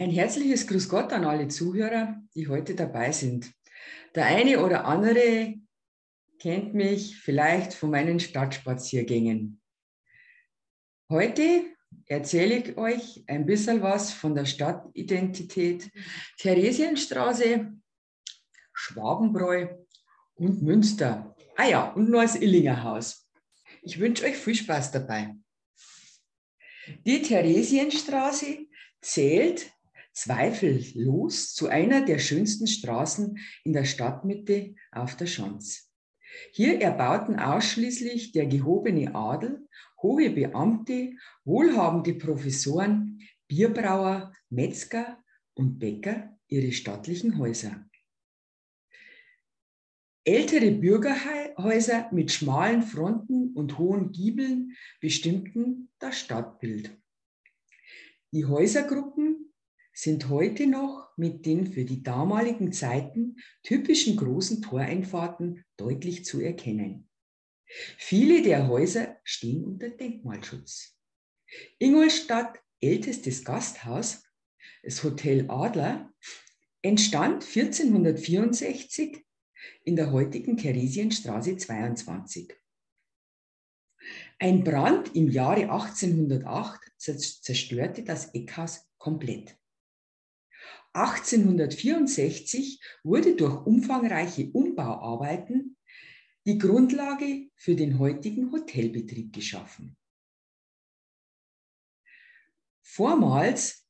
Ein herzliches Grüß Gott an alle Zuhörer, die heute dabei sind. Der eine oder andere kennt mich vielleicht von meinen Stadtspaziergängen. Heute erzähle ich euch ein bisschen was von der Stadtidentität Theresienstraße, Schwabenbräu und Münster. Ah ja, und noch das Illinger Haus. Ich wünsche euch viel Spaß dabei. Die Theresienstraße zählt zweifellos zu einer der schönsten Straßen in der Stadtmitte auf der Schanz. Hier erbauten ausschließlich der gehobene Adel, hohe Beamte, wohlhabende Professoren, Bierbrauer, Metzger und Bäcker ihre stattlichen Häuser. Ältere Bürgerhäuser mit schmalen Fronten und hohen Giebeln bestimmten das Stadtbild. Die Häusergruppen sind heute noch mit den für die damaligen Zeiten typischen großen Toreinfahrten deutlich zu erkennen. Viele der Häuser stehen unter Denkmalschutz. Ingolstadt ältestes Gasthaus, das Hotel Adler, entstand 1464 in der heutigen Theresienstraße 22. Ein Brand im Jahre 1808 zerstörte das Eckhaus komplett. 1864 wurde durch umfangreiche Umbauarbeiten die Grundlage für den heutigen Hotelbetrieb geschaffen. Vormals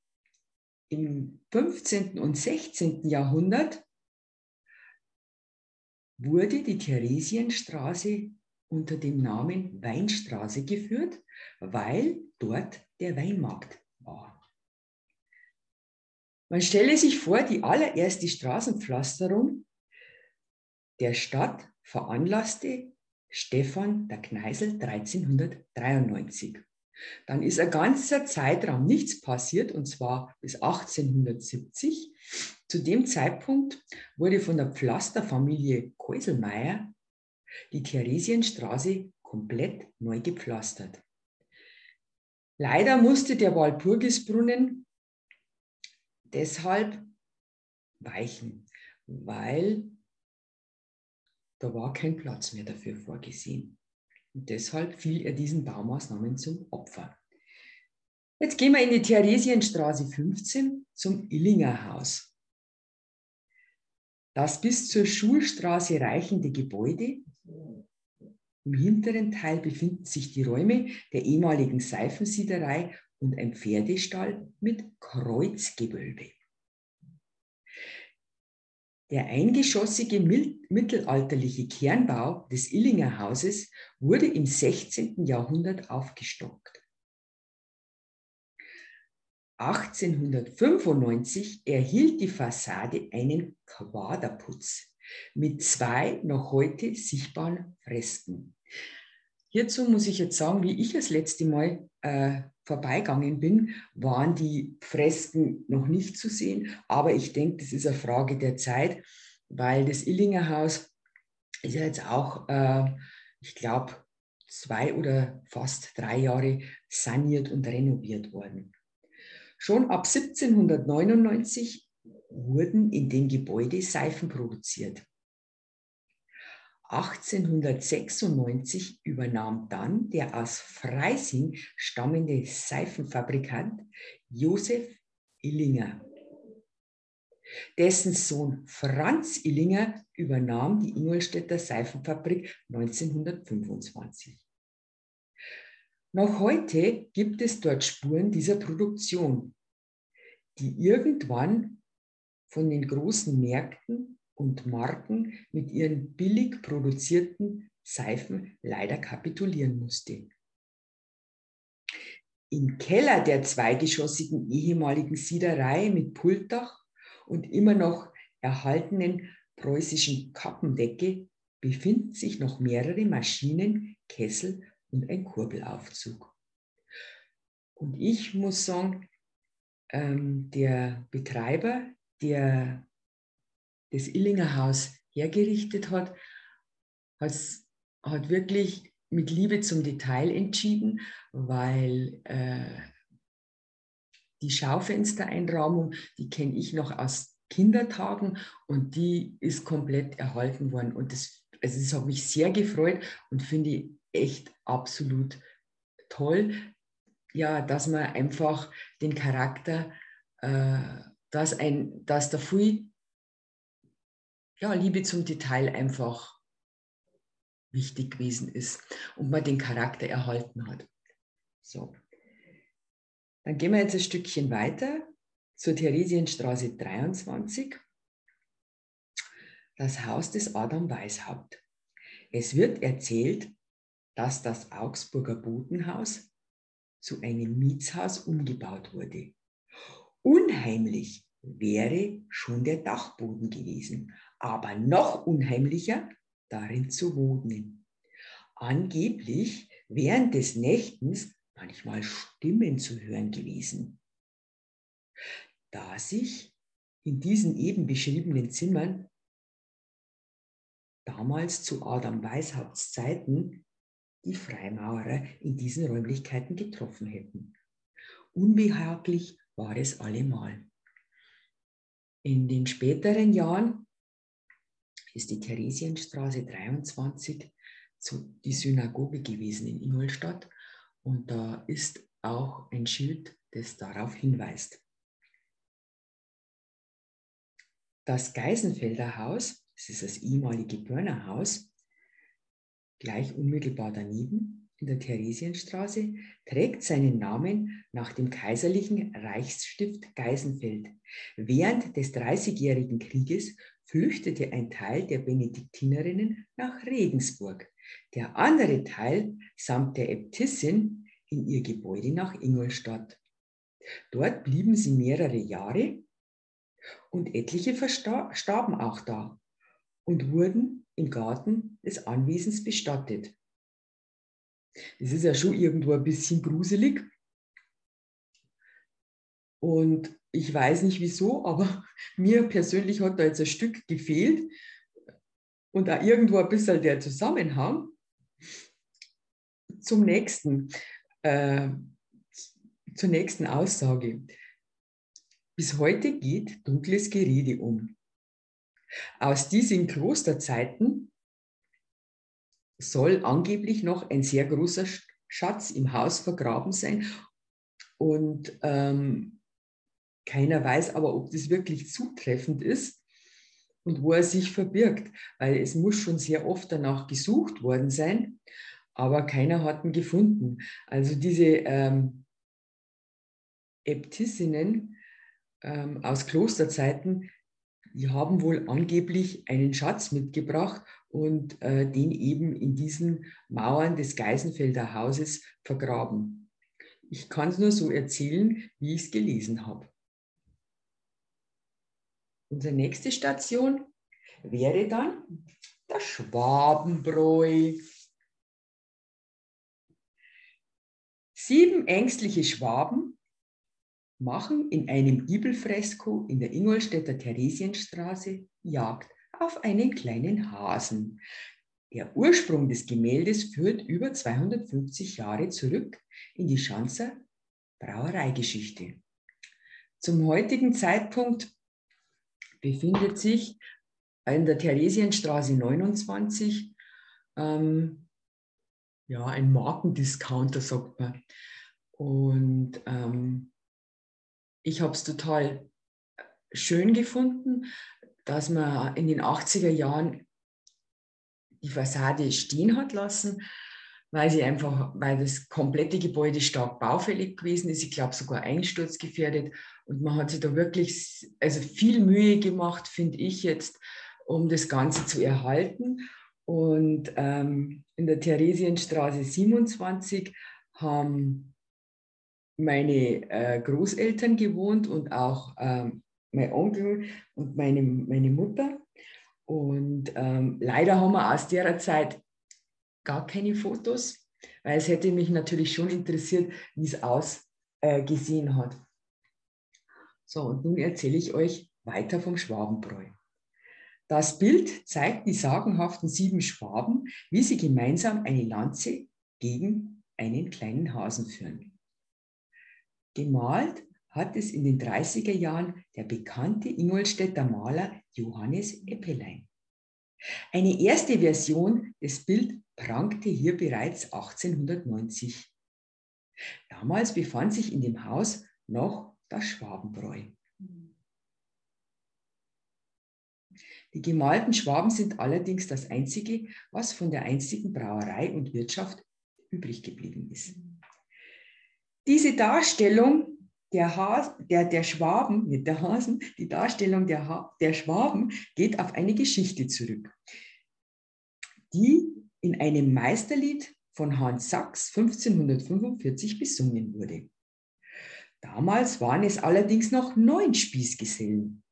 im 15. und 16. Jahrhundert wurde die Theresienstraße unter dem Namen Weinstraße geführt, weil dort der Weinmarkt war. Man stelle sich vor, die allererste Straßenpflasterung der Stadt veranlasste Stefan der Kneisel 1393. Dann ist ein ganzer Zeitraum nichts passiert, und zwar bis 1870. Zu dem Zeitpunkt wurde von der Pflasterfamilie Keuselmeier die Theresienstraße komplett neu gepflastert. Leider musste der Walpurgisbrunnen deshalb weichen, weil da war kein Platz mehr dafür vorgesehen. Und deshalb fiel er diesen Baumaßnahmen zum Opfer. Jetzt gehen wir in die Theresienstraße 15 zum Illinger Haus. Das bis zur Schulstraße reichende Gebäude. Im hinteren Teil befinden sich die Räume der ehemaligen Seifensiederei und ein Pferdestall mit Kreuzgewölbe. Der eingeschossige mittelalterliche Kernbau des Illinger Hauses wurde im 16. Jahrhundert aufgestockt. 1895 erhielt die Fassade einen Quaderputz mit zwei noch heute sichtbaren Fresken. Hierzu muss ich jetzt sagen, wie ich das letzte Mal äh, vorbeigegangen bin, waren die Fresken noch nicht zu sehen. Aber ich denke, das ist eine Frage der Zeit, weil das Illinger Haus ist ja jetzt auch, äh, ich glaube, zwei oder fast drei Jahre saniert und renoviert worden. Schon ab 1799 wurden in dem Gebäude Seifen produziert. 1896 übernahm dann der aus Freising stammende Seifenfabrikant Josef Illinger. Dessen Sohn Franz Illinger übernahm die Ingolstädter Seifenfabrik 1925. Noch heute gibt es dort Spuren dieser Produktion, die irgendwann von den großen Märkten und Marken mit ihren billig produzierten Seifen leider kapitulieren musste. Im Keller der zweigeschossigen ehemaligen Siederei mit Pultdach und immer noch erhaltenen preußischen Kappendecke befinden sich noch mehrere Maschinen, Kessel und ein Kurbelaufzug. Und ich muss sagen, ähm, der Betreiber, der das Illinger Haus hergerichtet hat, hat wirklich mit Liebe zum Detail entschieden, weil äh, die Schaufenstereinrahmung, die kenne ich noch aus Kindertagen und die ist komplett erhalten worden. Und das, also das hat mich sehr gefreut und finde ich echt absolut toll, ja, dass man einfach den Charakter, äh, dass, ein, dass der viel ja, Liebe zum Detail einfach wichtig gewesen ist und man den Charakter erhalten hat. So. Dann gehen wir jetzt ein Stückchen weiter zur Theresienstraße 23, das Haus des Adam Weishaupt. Es wird erzählt, dass das Augsburger Botenhaus zu einem Mietshaus umgebaut wurde. Unheimlich wäre schon der Dachboden gewesen, aber noch unheimlicher, darin zu wohnen. Angeblich während des Nächtens manchmal Stimmen zu hören gewesen. Da sich in diesen eben beschriebenen Zimmern damals zu Adam Weishaupts Zeiten die Freimaurer in diesen Räumlichkeiten getroffen hätten. Unbehaglich war es allemal. In den späteren Jahren ist die Theresienstraße 23 zu, die Synagoge gewesen in Ingolstadt und da ist auch ein Schild, das darauf hinweist. Das Geisenfelder Haus, das ist das ehemalige Börnerhaus, gleich unmittelbar daneben in der Theresienstraße, trägt seinen Namen nach dem kaiserlichen Reichsstift Geisenfeld. Während des Dreißigjährigen Krieges flüchtete ein Teil der Benediktinerinnen nach Regensburg, der andere Teil samt der Äbtissin in ihr Gebäude nach Ingolstadt. Dort blieben sie mehrere Jahre und etliche verstarben auch da und wurden im Garten des Anwesens bestattet. Das ist ja schon irgendwo ein bisschen gruselig. Und ich weiß nicht wieso, aber mir persönlich hat da jetzt ein Stück gefehlt und auch irgendwo ein bisschen der Zusammenhang zum nächsten, äh, zur nächsten Aussage. Bis heute geht dunkles Gerede um. Aus diesen Klosterzeiten soll angeblich noch ein sehr großer Schatz im Haus vergraben sein. Und ähm, keiner weiß aber, ob das wirklich zutreffend ist und wo er sich verbirgt, weil es muss schon sehr oft danach gesucht worden sein, aber keiner hat ihn gefunden. Also diese ähm, Äbtissinnen ähm, aus Klosterzeiten, die haben wohl angeblich einen Schatz mitgebracht und äh, den eben in diesen Mauern des Geisenfelder Hauses vergraben. Ich kann es nur so erzählen, wie ich es gelesen habe. Unsere nächste Station wäre dann das Schwabenbräu. Sieben ängstliche Schwaben machen in einem Giebelfresko in der Ingolstädter Theresienstraße Jagd auf einen kleinen Hasen. Der Ursprung des Gemäldes führt über 250 Jahre zurück in die Schanzer Brauereigeschichte. Zum heutigen Zeitpunkt befindet sich in der Theresienstraße 29 ähm, ja, ein Markendiscounter, sagt man. Und ähm, ich habe es total schön gefunden, dass man in den 80er Jahren die Fassade stehen hat lassen, weil sie einfach, weil das komplette Gebäude stark baufällig gewesen ist, ich glaube sogar einsturzgefährdet. Und man hat sich da wirklich also viel Mühe gemacht, finde ich jetzt, um das Ganze zu erhalten. Und ähm, in der Theresienstraße 27 haben meine äh, Großeltern gewohnt und auch ähm, mein Onkel und meine, meine Mutter. Und ähm, leider haben wir aus der Zeit gar keine Fotos, weil es hätte mich natürlich schon interessiert, wie es ausgesehen äh, hat. So, und nun erzähle ich euch weiter vom Schwabenbräu. Das Bild zeigt die sagenhaften sieben Schwaben, wie sie gemeinsam eine Lanze gegen einen kleinen Hasen führen. Gemalt hat es in den 30er Jahren der bekannte Ingolstädter Maler Johannes Eppelein. Eine erste Version des Bildes prangte hier bereits 1890. Damals befand sich in dem Haus noch das Schwabenbräu. Die gemalten Schwaben sind allerdings das Einzige, was von der einstigen Brauerei und Wirtschaft übrig geblieben ist. Diese Darstellung der, Has, der, der Schwaben, nicht der Hasen, die Darstellung der, der Schwaben geht auf eine Geschichte zurück, die in einem Meisterlied von Hans Sachs 1545 besungen wurde. Damals waren es allerdings noch neun Spießgesellen.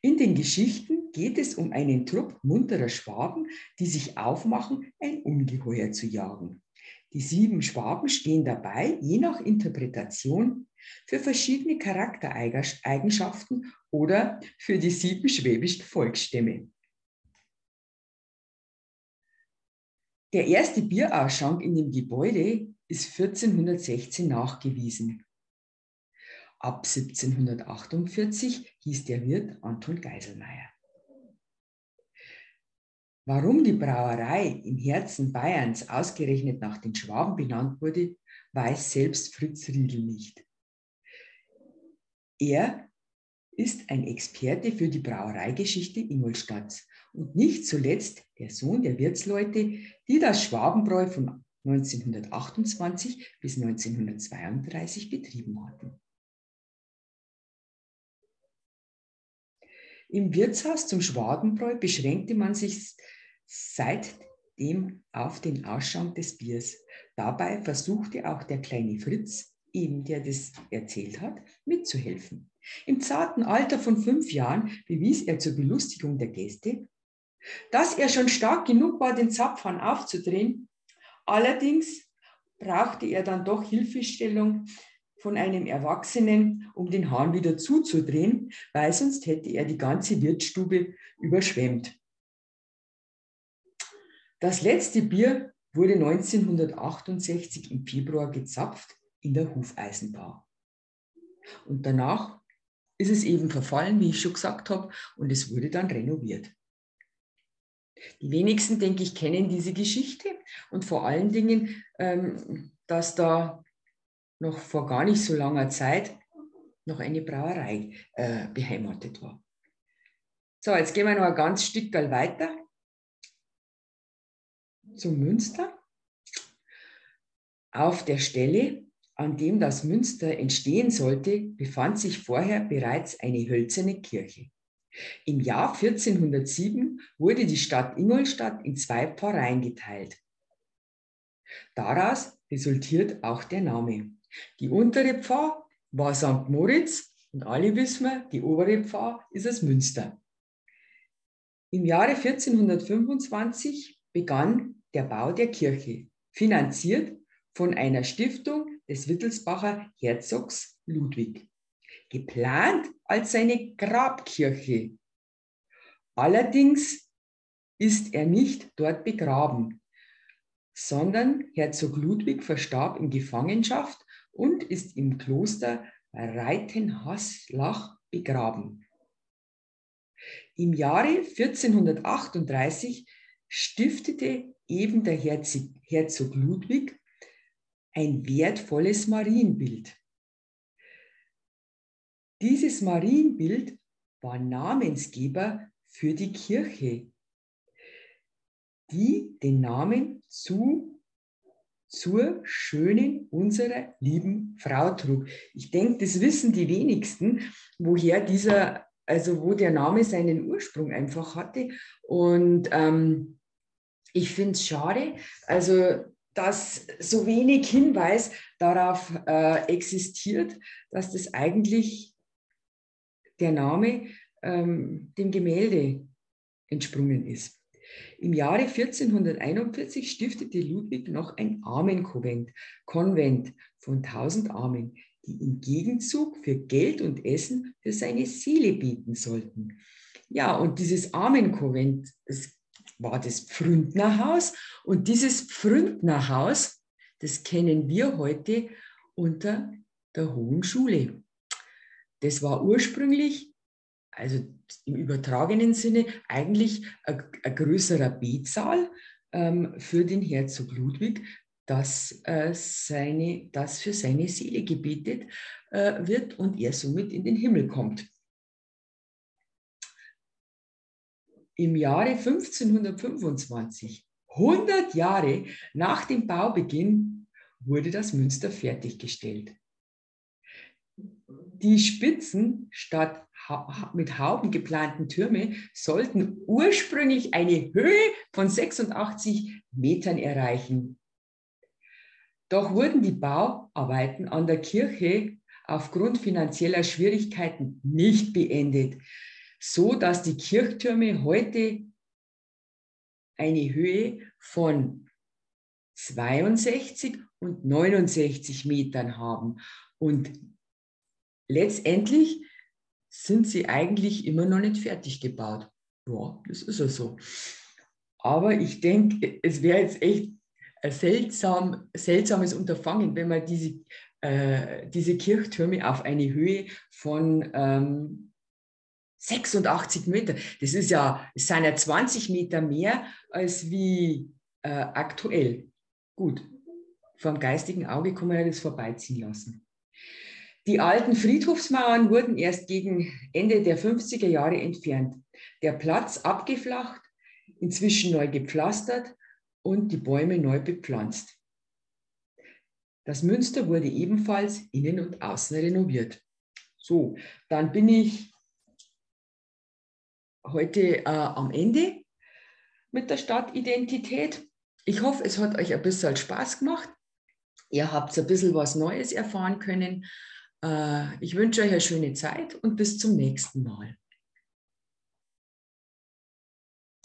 In den Geschichten geht es um einen Trupp munterer Schwaben, die sich aufmachen, ein Ungeheuer zu jagen. Die sieben Schwaben stehen dabei, je nach Interpretation, für verschiedene Charaktereigenschaften oder für die sieben schwäbischen Volksstämme. Der erste Bierausschank in dem Gebäude ist 1416 nachgewiesen. Ab 1748 hieß der Wirt Anton Geiselmeier. Warum die Brauerei im Herzen Bayerns ausgerechnet nach den Schwaben benannt wurde, weiß selbst Fritz Riedel nicht. Er ist ein Experte für die Brauereigeschichte Ingolstadts und nicht zuletzt der Sohn der Wirtsleute, die das Schwabenbräu von 1928 bis 1932 betrieben hatten. Im Wirtshaus zum Schwabenbräu beschränkte man sich seitdem auf den Ausschank des Biers. Dabei versuchte auch der kleine Fritz, eben der das erzählt hat, mitzuhelfen. Im zarten Alter von fünf Jahren bewies er zur Belustigung der Gäste, dass er schon stark genug war, den Zapfhahn aufzudrehen. Allerdings brauchte er dann doch Hilfestellung von einem Erwachsenen, um den Hahn wieder zuzudrehen, weil sonst hätte er die ganze Wirtsstube überschwemmt. Das letzte Bier wurde 1968 im Februar gezapft in der Hufeisenbar. Und danach ist es eben verfallen, wie ich schon gesagt habe, und es wurde dann renoviert. Die wenigsten, denke ich, kennen diese Geschichte und vor allen Dingen, ähm, dass da noch vor gar nicht so langer Zeit noch eine Brauerei äh, beheimatet war. So, jetzt gehen wir noch ein ganz Stück weiter zum Münster. Auf der Stelle, an dem das Münster entstehen sollte, befand sich vorher bereits eine hölzerne Kirche. Im Jahr 1407 wurde die Stadt Ingolstadt in zwei Pfarreien geteilt. Daraus resultiert auch der Name. Die untere Pfarr war St. Moritz und alle wissen wir, die obere Pfarr ist das Münster. Im Jahre 1425 begann der Bau der Kirche, finanziert von einer Stiftung des Wittelsbacher Herzogs Ludwig, geplant als seine Grabkirche. Allerdings ist er nicht dort begraben, sondern Herzog Ludwig verstarb in Gefangenschaft und ist im Kloster Reitenhaslach begraben. Im Jahre 1438 stiftete eben der Herzog Ludwig ein wertvolles Marienbild. Dieses Marienbild war Namensgeber für die Kirche, die den Namen zu, zur schönen unserer lieben Frau trug. Ich denke, das wissen die wenigsten, woher dieser, also wo der Name seinen Ursprung einfach hatte. Und ähm, ich finde es schade, also dass so wenig Hinweis darauf äh, existiert, dass das eigentlich der Name ähm, dem Gemälde entsprungen ist. Im Jahre 1441 stiftete Ludwig noch ein Armenkonvent Konvent von 1000 Armen, die im Gegenzug für Geld und Essen für seine Seele bieten sollten. Ja, und dieses Armenkonvent, war das Pfründnerhaus. Und dieses Pfründnerhaus, das kennen wir heute unter der Hohen Schule. Das war ursprünglich, also im übertragenen Sinne, eigentlich ein, ein größerer Betsaal ähm, für den Herzog Ludwig, dass, äh, seine, dass für seine Seele gebetet äh, wird und er somit in den Himmel kommt. Im Jahre 1525, 100 Jahre nach dem Baubeginn, wurde das Münster fertiggestellt. Die Spitzen statt mit Hauben geplanten Türme sollten ursprünglich eine Höhe von 86 Metern erreichen. Doch wurden die Bauarbeiten an der Kirche aufgrund finanzieller Schwierigkeiten nicht beendet, so dass die Kirchtürme heute eine Höhe von 62 und 69 Metern haben. Und letztendlich sind sie eigentlich immer noch nicht fertig gebaut. Ja, das ist ja so. Aber ich denke, es wäre jetzt echt ein seltsam, seltsames Unterfangen, wenn man diese, äh, diese Kirchtürme auf eine Höhe von ähm, 86 Meter, das ist ja, es sind ja 20 Meter mehr als wie äh, aktuell. Gut, vom geistigen Auge kann man ja das vorbeiziehen lassen. Die alten Friedhofsmauern wurden erst gegen Ende der 50er Jahre entfernt. Der Platz abgeflacht, inzwischen neu gepflastert und die Bäume neu bepflanzt. Das Münster wurde ebenfalls innen und außen renoviert. So, dann bin ich heute äh, am Ende mit der Stadtidentität. Ich hoffe, es hat euch ein bisschen Spaß gemacht. Ihr habt ein bisschen was Neues erfahren können. Äh, ich wünsche euch eine schöne Zeit und bis zum nächsten Mal.